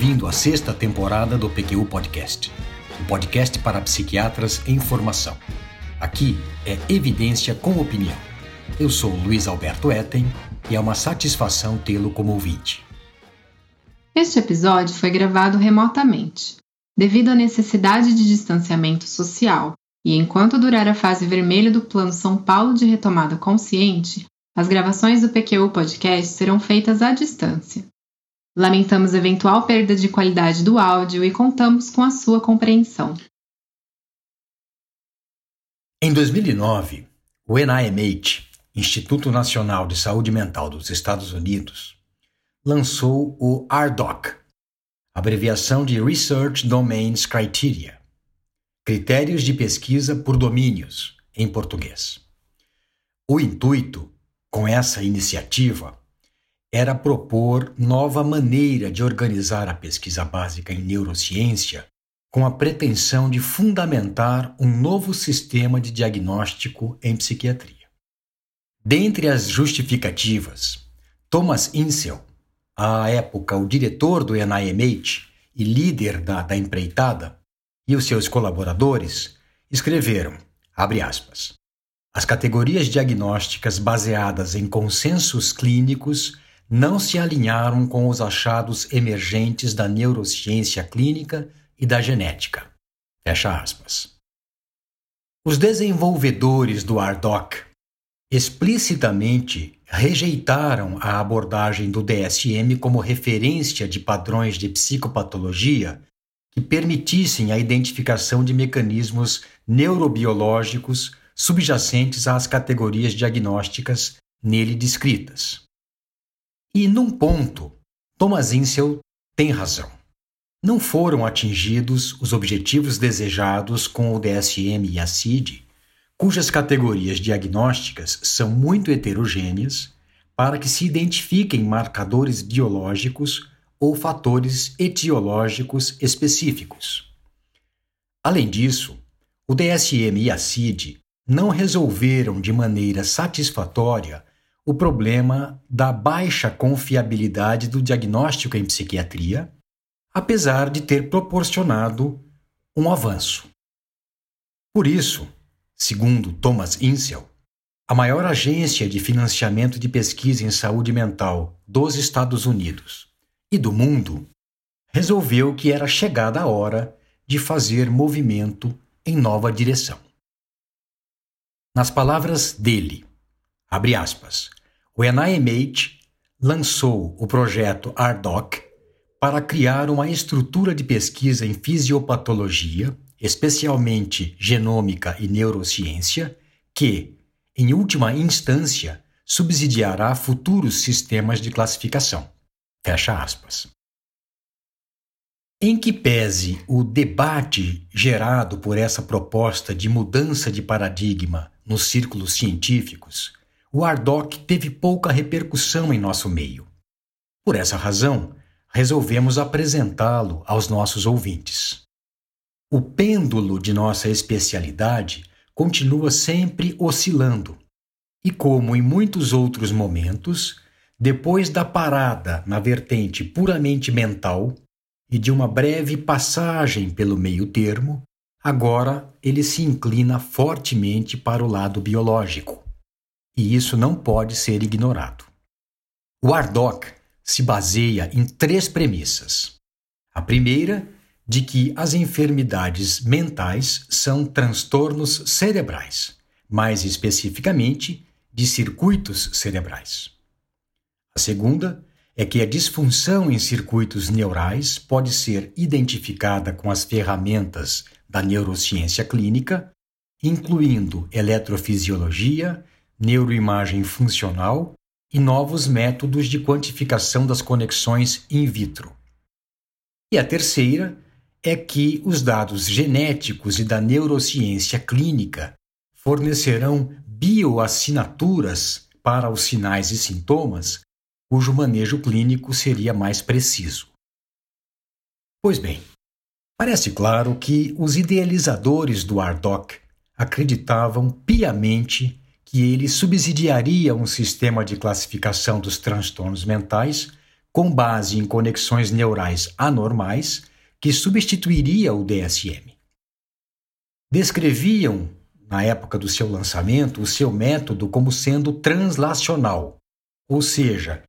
ouvindo a sexta temporada do PQU Podcast, um podcast para psiquiatras em formação. Aqui é evidência com opinião. Eu sou Luiz Alberto Etten e é uma satisfação tê-lo como ouvinte. Este episódio foi gravado remotamente, devido à necessidade de distanciamento social, e enquanto durar a fase vermelha do Plano São Paulo de Retomada Consciente, as gravações do PQU Podcast serão feitas à distância. Lamentamos eventual perda de qualidade do áudio e contamos com a sua compreensão. Em 2009, o NIMH, Instituto Nacional de Saúde Mental dos Estados Unidos, lançou o RDoC, abreviação de Research Domains Criteria, Critérios de Pesquisa por Domínios, em português. O intuito, com essa iniciativa, era propor nova maneira de organizar a pesquisa básica em neurociência com a pretensão de fundamentar um novo sistema de diagnóstico em psiquiatria. Dentre as justificativas, Thomas Insel, à época o diretor do NIMH e líder da, da empreitada, e os seus colaboradores escreveram, aspas, as categorias diagnósticas baseadas em consensos clínicos não se alinharam com os achados emergentes da neurociência clínica e da genética. Fecha aspas. Os desenvolvedores do ARDOC explicitamente rejeitaram a abordagem do DSM como referência de padrões de psicopatologia que permitissem a identificação de mecanismos neurobiológicos subjacentes às categorias diagnósticas nele descritas. E num ponto, Thomas Insel tem razão. Não foram atingidos os objetivos desejados com o DSM e a CID, cujas categorias diagnósticas são muito heterogêneas, para que se identifiquem marcadores biológicos ou fatores etiológicos específicos. Além disso, o DSM e a CID não resolveram de maneira satisfatória o problema da baixa confiabilidade do diagnóstico em psiquiatria, apesar de ter proporcionado um avanço. Por isso, segundo Thomas Insel, a maior agência de financiamento de pesquisa em saúde mental dos Estados Unidos e do mundo, resolveu que era chegada a hora de fazer movimento em nova direção. Nas palavras dele, Abre aspas. O NIMH lançou o projeto ARDOC para criar uma estrutura de pesquisa em fisiopatologia, especialmente genômica e neurociência, que, em última instância, subsidiará futuros sistemas de classificação. Fecha aspas. Em que pese o debate gerado por essa proposta de mudança de paradigma nos círculos científicos, o Ardoc teve pouca repercussão em nosso meio. Por essa razão, resolvemos apresentá-lo aos nossos ouvintes. O pêndulo de nossa especialidade continua sempre oscilando, e como em muitos outros momentos, depois da parada na vertente puramente mental e de uma breve passagem pelo meio-termo, agora ele se inclina fortemente para o lado biológico e isso não pode ser ignorado. O ARDOC se baseia em três premissas. A primeira, de que as enfermidades mentais são transtornos cerebrais, mais especificamente de circuitos cerebrais. A segunda é que a disfunção em circuitos neurais pode ser identificada com as ferramentas da neurociência clínica, incluindo eletrofisiologia, neuroimagem funcional e novos métodos de quantificação das conexões in vitro. E a terceira é que os dados genéticos e da neurociência clínica fornecerão bioassinaturas para os sinais e sintomas cujo manejo clínico seria mais preciso. Pois bem, parece claro que os idealizadores do ARDOC acreditavam piamente que ele subsidiaria um sistema de classificação dos transtornos mentais com base em conexões neurais anormais que substituiria o DSM. Descreviam, na época do seu lançamento, o seu método como sendo translacional, ou seja,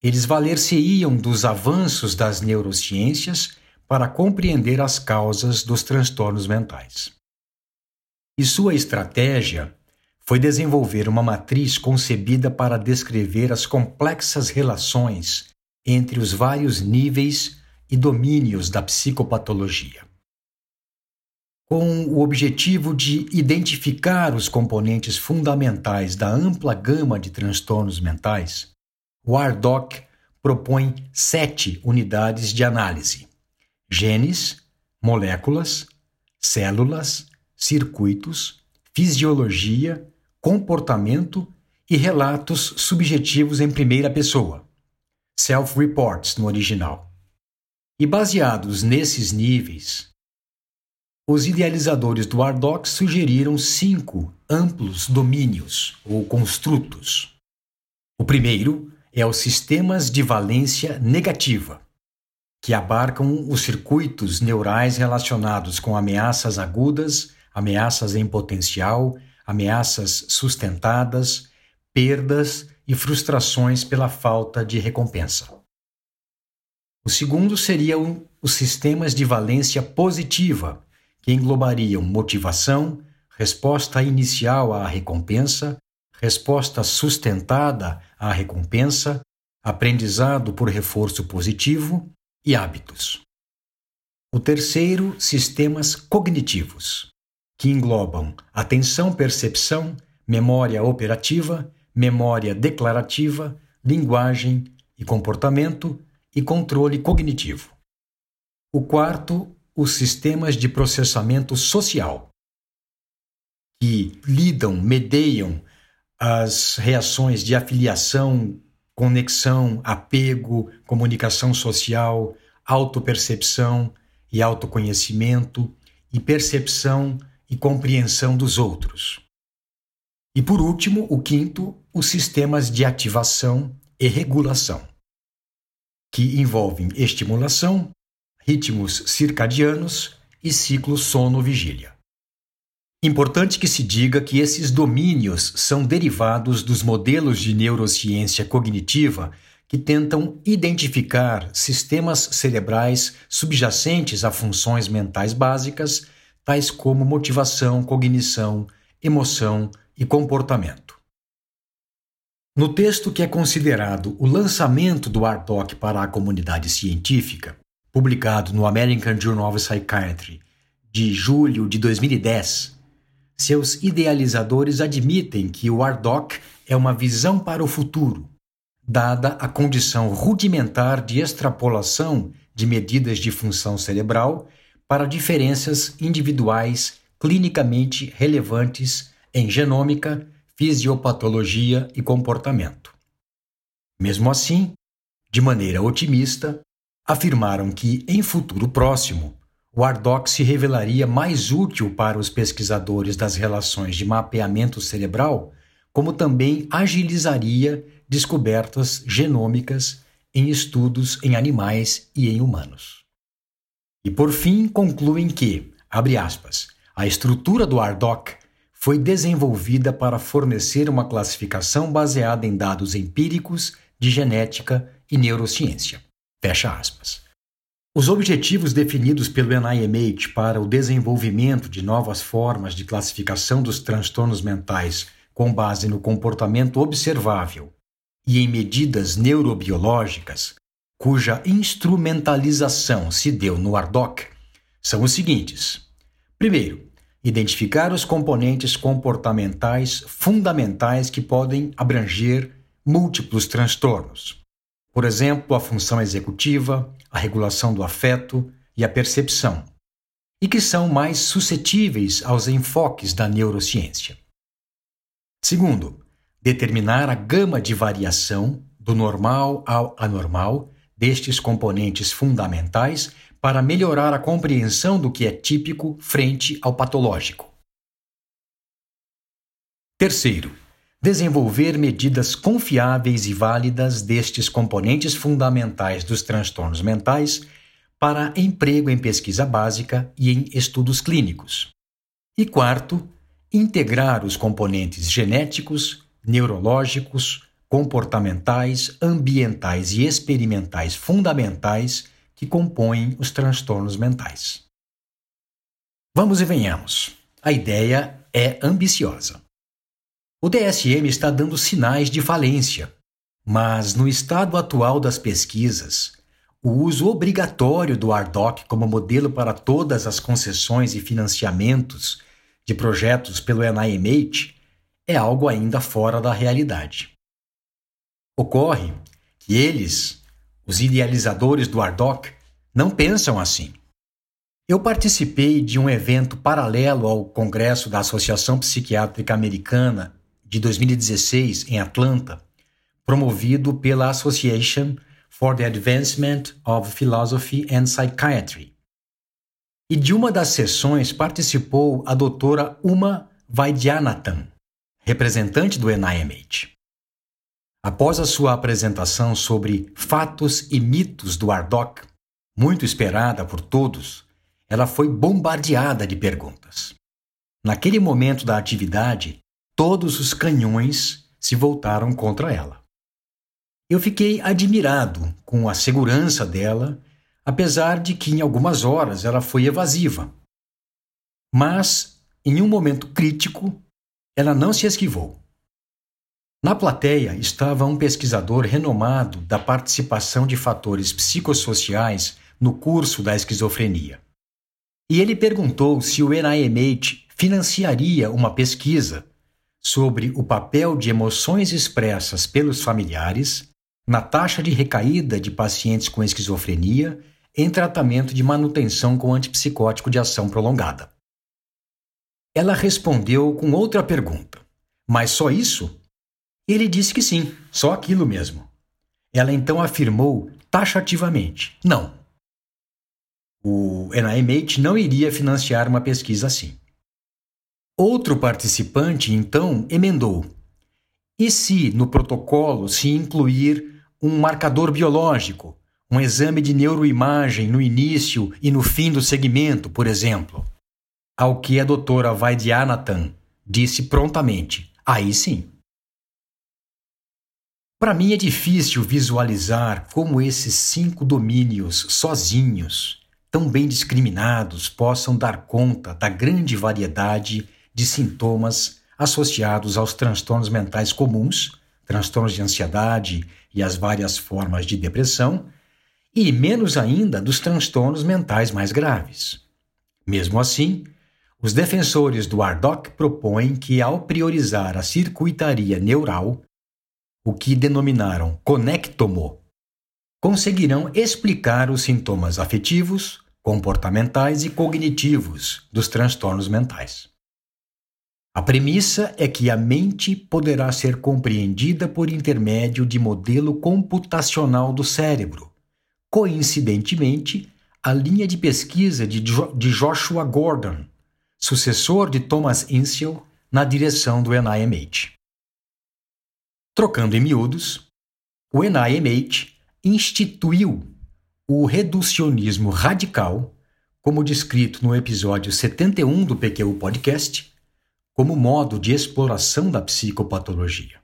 eles valer-se-iam dos avanços das neurociências para compreender as causas dos transtornos mentais. E sua estratégia foi desenvolver uma matriz concebida para descrever as complexas relações entre os vários níveis e domínios da psicopatologia. Com o objetivo de identificar os componentes fundamentais da ampla gama de transtornos mentais, o ARDOC propõe sete unidades de análise: genes, moléculas, células, circuitos, fisiologia, comportamento e relatos subjetivos em primeira pessoa, self-reports no original. E baseados nesses níveis, os idealizadores do Ardoc sugeriram cinco amplos domínios ou construtos. O primeiro é os sistemas de valência negativa, que abarcam os circuitos neurais relacionados com ameaças agudas, ameaças em potencial, ameaças sustentadas, perdas e frustrações pela falta de recompensa. O segundo seriam os sistemas de valência positiva, que englobariam motivação, resposta inicial à recompensa, resposta sustentada à recompensa, aprendizado por reforço positivo e hábitos. O terceiro, sistemas cognitivos, que englobam atenção, percepção, memória operativa, memória declarativa, linguagem e comportamento e controle cognitivo. O quarto, os sistemas de processamento social, que lidam, medeiam as reações de afiliação, conexão, apego, comunicação social, autopercepção e autoconhecimento e percepção e compreensão dos outros. E por último, o quinto, os sistemas de ativação e regulação, que envolvem estimulação, ritmos circadianos e ciclo sono-vigília. Importante que se diga que esses domínios são derivados dos modelos de neurociência cognitiva que tentam identificar sistemas cerebrais subjacentes a funções mentais básicas, tais como motivação, cognição, emoção e comportamento. No texto que é considerado o lançamento do ARDOC para a comunidade científica, publicado no American Journal of Psychiatry de julho de 2010, seus idealizadores admitem que o ARDOC é uma visão para o futuro, dada a condição rudimentar de extrapolação de medidas de função cerebral para diferenças individuais clinicamente relevantes em genômica, fisiopatologia e comportamento. Mesmo assim, de maneira otimista, afirmaram que, em futuro próximo, o ARDOC se revelaria mais útil para os pesquisadores das relações de mapeamento cerebral, como também agilizaria descobertas genômicas em estudos em animais e em humanos. E por fim, concluem que, abre aspas, a estrutura do ARDOC foi desenvolvida para fornecer uma classificação baseada em dados empíricos de genética e neurociência. Fecha aspas. Os objetivos definidos pelo NIMH para o desenvolvimento de novas formas de classificação dos transtornos mentais com base no comportamento observável e em medidas neurobiológicas, cuja instrumentalização se deu no ARDOC, são os seguintes: primeiro, identificar os componentes comportamentais fundamentais que podem abranger múltiplos transtornos. Por exemplo, a função executiva, a regulação do afeto e a percepção, e que são mais suscetíveis aos enfoques da neurociência. Segundo, determinar a gama de variação do normal ao anormal destes componentes fundamentais para melhorar a compreensão do que é típico frente ao patológico. Terceiro, desenvolver medidas confiáveis e válidas destes componentes fundamentais dos transtornos mentais para emprego em pesquisa básica e em estudos clínicos. E quarto, integrar os componentes genéticos, neurológicos, comportamentais, ambientais e experimentais fundamentais que compõem os transtornos mentais. Vamos e venhamos. A ideia é ambiciosa. O DSM está dando sinais de falência, mas no estado atual das pesquisas, o uso obrigatório do ARDOC como modelo para todas as concessões e financiamentos de projetos pelo NIMH é algo ainda fora da realidade. Ocorre que eles, os idealizadores do ARDOC, não pensam assim. Eu participei de um evento paralelo ao Congresso da Associação Psiquiátrica Americana de 2016 em Atlanta, promovido pela Association for the Advancement of Philosophy and Psychiatry. E de uma das sessões participou a doutora Uma Vaidyanathan, representante do NIMH. Após a sua apresentação sobre fatos e mitos do Ardoc, muito esperada por todos, ela foi bombardeada de perguntas. Naquele momento da atividade, todos os canhões se voltaram contra ela. Eu fiquei admirado com a segurança dela, apesar de que em algumas horas ela foi evasiva. Mas, em um momento crítico, ela não se esquivou. Na plateia estava um pesquisador renomado da participação de fatores psicossociais no curso da esquizofrenia. E ele perguntou se o NIMH financiaria uma pesquisa sobre o papel de emoções expressas pelos familiares na taxa de recaída de pacientes com esquizofrenia em tratamento de manutenção com antipsicótico de ação prolongada. Ela respondeu com outra pergunta: Mas só isso? Ele disse que sim, só aquilo mesmo. Ela então afirmou taxativamente: Não. O NIMH não iria financiar uma pesquisa assim. Outro participante então emendou: E se no protocolo se incluir um marcador biológico, um exame de neuroimagem no início e no fim do segmento, por exemplo. Ao que a doutora Vaidyanathan disse prontamente: aí sim. Para mim é difícil visualizar como esses cinco domínios sozinhos, tão bem discriminados, possam dar conta da grande variedade de sintomas associados aos transtornos mentais comuns transtornos de ansiedade e as várias formas de depressão, e menos ainda dos transtornos mentais mais graves. Mesmo assim, os defensores do ARDOC propõem que, ao priorizar a circuitaria neural, o que denominaram conectomo, conseguirão explicar os sintomas afetivos, comportamentais e cognitivos dos transtornos mentais. A premissa é que a mente poderá ser compreendida por intermédio de modelo computacional do cérebro. Coincidentemente, a linha de pesquisa de, jo de Joshua Gordon, sucessor de Thomas Insel, na direção do NIMH. Trocando em miúdos, o NIMH instituiu o reducionismo radical, como descrito no episódio 71 do PQ Podcast, como modo de exploração da psicopatologia.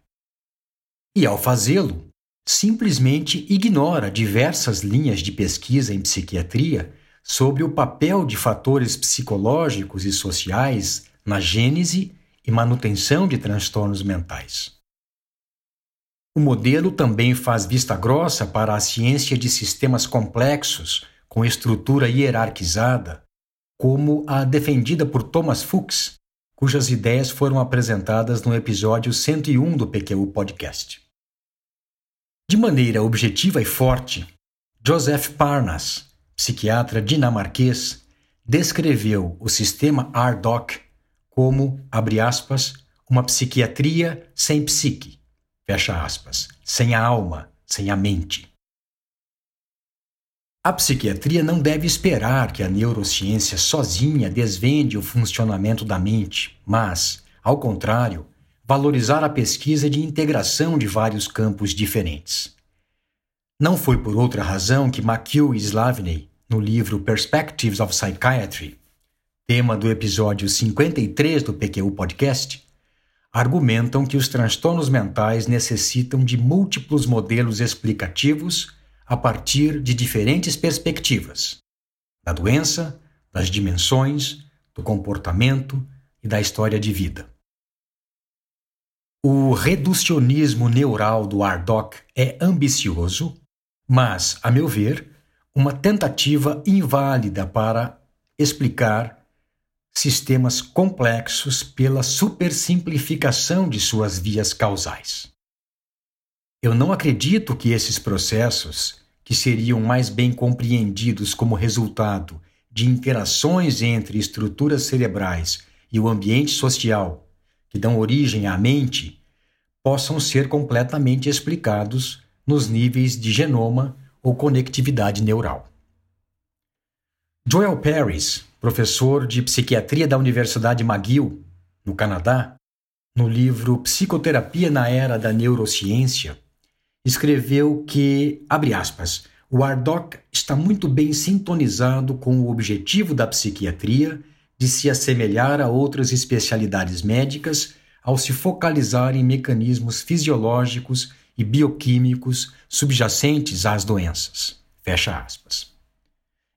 E ao fazê-lo, simplesmente ignora diversas linhas de pesquisa em psiquiatria sobre o papel de fatores psicológicos e sociais na gênese e manutenção de transtornos mentais. O modelo também faz vista grossa para a ciência de sistemas complexos com estrutura hierarquizada, como a defendida por Thomas Fuchs cujas ideias foram apresentadas no episódio 101 do PQU Podcast. De maneira objetiva e forte, Joseph Parnas, psiquiatra dinamarquês, descreveu o sistema ARDOC como, abre aspas, uma psiquiatria sem psique, fecha aspas, sem a alma, sem a mente. A psiquiatria não deve esperar que a neurociência sozinha desvende o funcionamento da mente, mas, ao contrário, valorizar a pesquisa de integração de vários campos diferentes. Não foi por outra razão que McHugh e Slavney, no livro Perspectives of Psychiatry, tema do episódio 53 do PQU Podcast, argumentam que os transtornos mentais necessitam de múltiplos modelos explicativos a partir de diferentes perspectivas: da doença, das dimensões, do comportamento e da história de vida. O reducionismo neural do Ardoc é ambicioso, mas, a meu ver, uma tentativa inválida para explicar sistemas complexos pela supersimplificação de suas vias causais. Eu não acredito que esses processos, que seriam mais bem compreendidos como resultado de interações entre estruturas cerebrais e o ambiente social, que dão origem à mente, possam ser completamente explicados nos níveis de genoma ou conectividade neural. Joel Paris, professor de psiquiatria da Universidade McGill, no Canadá, no livro Psicoterapia na Era da Neurociência, escreveu que, abre aspas, o Ardoc está muito bem sintonizado com o objetivo da psiquiatria de se assemelhar a outras especialidades médicas ao se focalizar em mecanismos fisiológicos e bioquímicos subjacentes às doenças. Fecha aspas.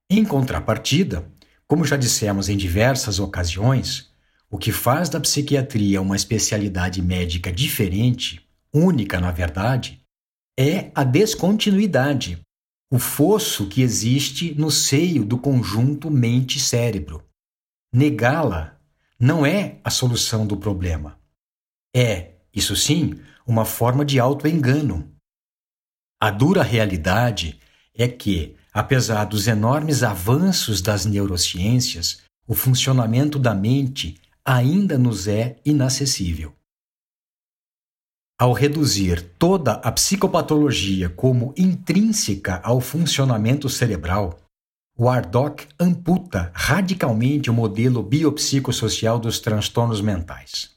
Em contrapartida, como já dissemos em diversas ocasiões, o que faz da psiquiatria uma especialidade médica diferente, única na verdade, é a descontinuidade, o fosso que existe no seio do conjunto mente-cérebro. Negá-la não é a solução do problema. É, isso sim, uma forma de autoengano. A dura realidade é que Apesar dos enormes avanços das neurociências, o funcionamento da mente ainda nos é inacessível. Ao reduzir toda a psicopatologia como intrínseca ao funcionamento cerebral, o Ardoc amputa radicalmente o modelo biopsicossocial dos transtornos mentais.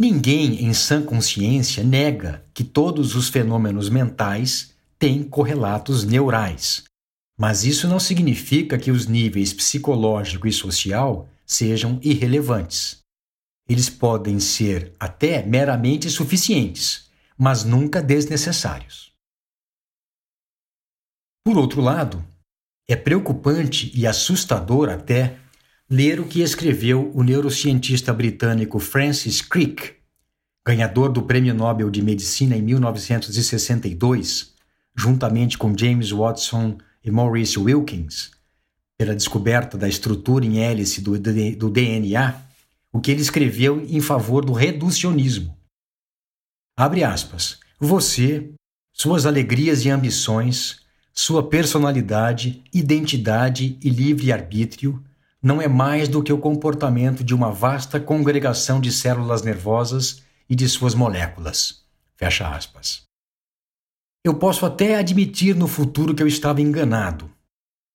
Ninguém em sã consciência nega que todos os fenômenos mentais têm correlatos neurais. Mas isso não significa que os níveis psicológico e social sejam irrelevantes. Eles podem ser até meramente suficientes, mas nunca desnecessários. Por outro lado, é preocupante e assustador até ler o que escreveu o neurocientista britânico Francis Crick, ganhador do Prêmio Nobel de Medicina em 1962, juntamente com James Watson e Maurice Wilkins, pela descoberta da estrutura em hélice do, do DNA, o que ele escreveu em favor do reducionismo. Abre aspas. Você, suas alegrias e ambições, sua personalidade, identidade e livre-arbítrio não é mais do que o comportamento de uma vasta congregação de células nervosas e de suas moléculas. Fecha aspas. Eu posso até admitir no futuro que eu estava enganado.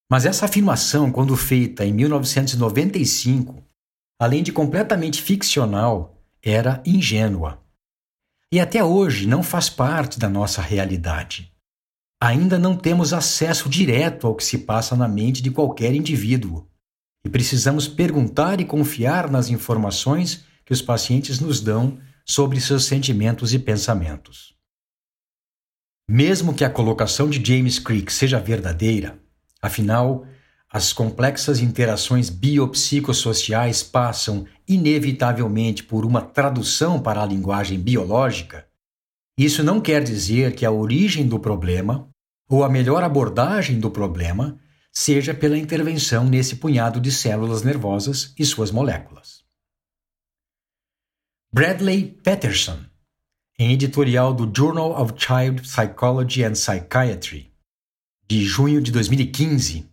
Mas essa afirmação, quando feita em 1995, além de completamente ficcional, era ingênua. E até hoje não faz parte da nossa realidade. Ainda não temos acesso direto ao que se passa na mente de qualquer indivíduo. E precisamos perguntar e confiar nas informações que os pacientes nos dão sobre seus sentimentos e pensamentos. Mesmo que a colocação de James Crick seja verdadeira, afinal, as complexas interações biopsicossociais passam inevitavelmente por uma tradução para a linguagem biológica, isso não quer dizer que a origem do problema ou a melhor abordagem do problema seja pela intervenção nesse punhado de células nervosas e suas moléculas. Bradley Patterson em editorial do Journal of Child Psychology and Psychiatry, de junho de 2015,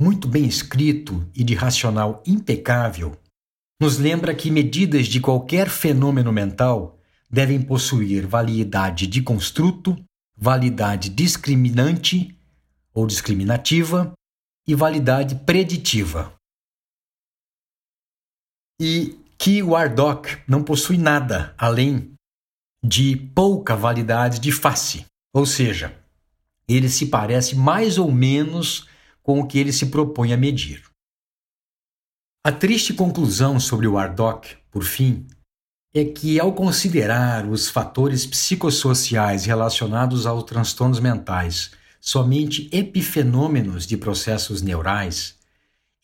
muito bem escrito e de racional impecável, nos lembra que medidas de qualquer fenômeno mental devem possuir validade de construto, validade discriminante ou discriminativa e validade preditiva. E que o ARDOC não possui nada além de pouca validade de face, ou seja, ele se parece mais ou menos com o que ele se propõe a medir. A triste conclusão sobre o ARDOC, por fim, é que, ao considerar os fatores psicossociais relacionados aos transtornos mentais somente epifenômenos de processos neurais,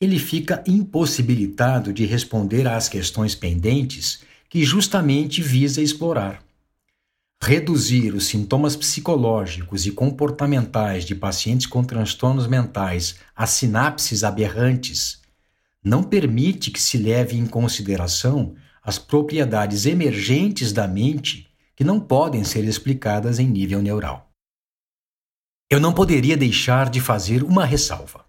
ele fica impossibilitado de responder às questões pendentes que justamente visa explorar. Reduzir os sintomas psicológicos e comportamentais de pacientes com transtornos mentais a sinapses aberrantes não permite que se leve em consideração as propriedades emergentes da mente que não podem ser explicadas em nível neural. Eu não poderia deixar de fazer uma ressalva.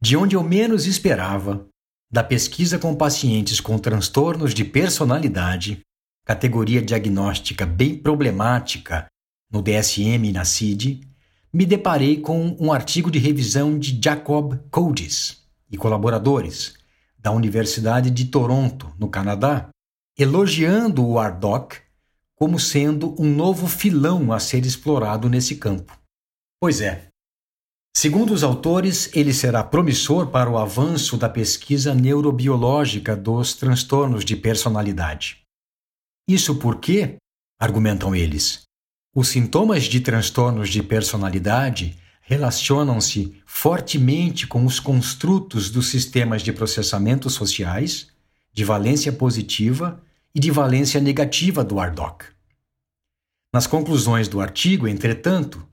De onde eu menos esperava, da pesquisa com pacientes com transtornos de personalidade, categoria diagnóstica bem problemática no DSM e na CID, me deparei com um artigo de revisão de Jacob Codes e colaboradores da Universidade de Toronto, no Canadá, elogiando o ARDOC como sendo um novo filão a ser explorado nesse campo. Pois é. Segundo os autores, ele será promissor para o avanço da pesquisa neurobiológica dos transtornos de personalidade. Isso porque, argumentam eles, os sintomas de transtornos de personalidade relacionam-se fortemente com os construtos dos sistemas de processamento sociais, de valência positiva e de valência negativa do ARDOC. Nas conclusões do artigo, entretanto,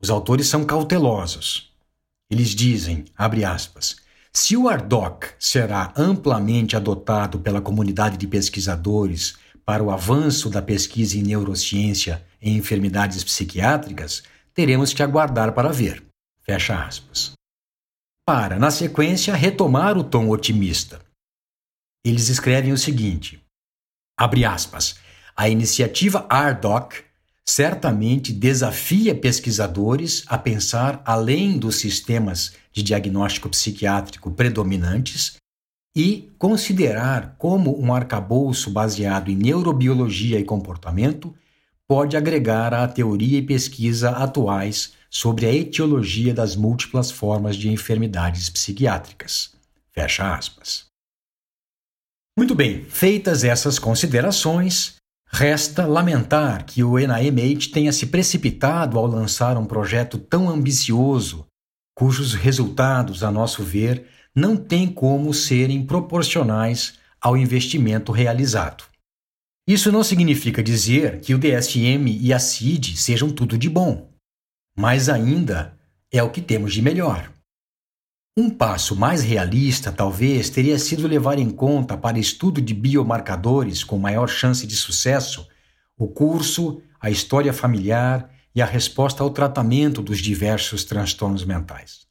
os autores são cautelosos. Eles dizem, abre aspas, se o ARDOC será amplamente adotado pela comunidade de pesquisadores para o avanço da pesquisa em neurociência em enfermidades psiquiátricas, teremos que aguardar para ver. Fecha aspas. Para, na sequência, retomar o tom otimista. Eles escrevem o seguinte: abre aspas. A iniciativa ARDOC certamente desafia pesquisadores a pensar além dos sistemas de diagnóstico psiquiátrico predominantes e considerar como um arcabouço baseado em neurobiologia e comportamento pode agregar à teoria e pesquisa atuais sobre a etiologia das múltiplas formas de enfermidades psiquiátricas. Fecha aspas. Muito bem, feitas essas considerações, resta lamentar que o NIMH tenha se precipitado ao lançar um projeto tão ambicioso, cujos resultados, a nosso ver, não têm como serem proporcionais ao investimento realizado. Isso não significa dizer que o DSM e a CID sejam tudo de bom, mas ainda é o que temos de melhor. Um passo mais realista, talvez, teria sido levar em conta para estudo de biomarcadores com maior chance de sucesso o curso, a história familiar e a resposta ao tratamento dos diversos transtornos mentais.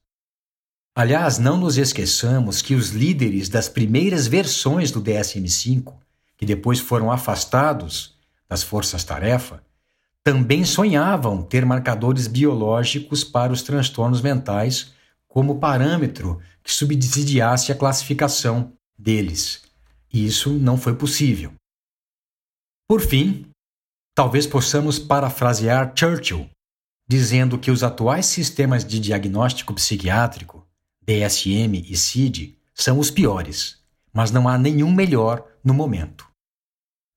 Aliás, não nos esqueçamos que os líderes das primeiras versões do DSM-5 que depois foram afastados das forças-tarefa, também sonhavam ter marcadores biológicos para os transtornos mentais como parâmetro que subsidiasse a classificação deles. E isso não foi possível. Por fim, talvez possamos parafrasear Churchill, dizendo que os atuais sistemas de diagnóstico psiquiátrico, DSM e CID, são os piores, mas não há nenhum melhor no momento.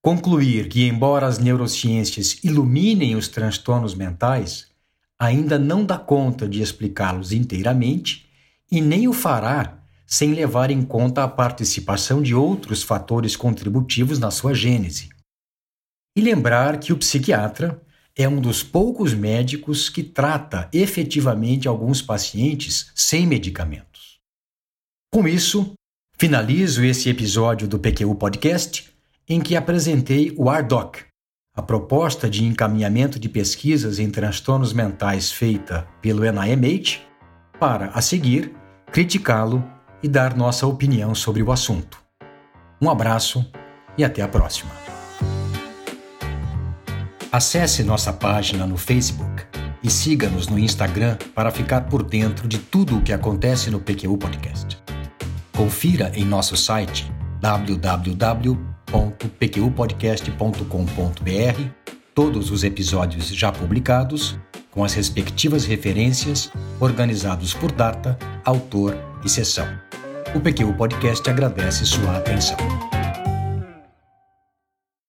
Concluir que, embora as neurociências iluminem os transtornos mentais, ainda não dá conta de explicá-los inteiramente e nem o fará sem levar em conta a participação de outros fatores contributivos na sua gênese. E lembrar que o psiquiatra é um dos poucos médicos que trata efetivamente alguns pacientes sem medicamentos. Com isso, finalizo esse episódio do PQU Podcast em que apresentei o ARDOC, a proposta de encaminhamento de pesquisas em transtornos mentais feita pelo NIMH, para, a seguir, criticá-lo e dar nossa opinião sobre o assunto. Um abraço e até a próxima. Acesse nossa página no Facebook e siga-nos no Instagram para ficar por dentro de tudo o que acontece no PQU Podcast. Confira em nosso site www.pqpodcast.com.br todos os episódios já publicados, com as respectivas referências, organizados por data, autor e sessão. O PQ Podcast agradece sua atenção.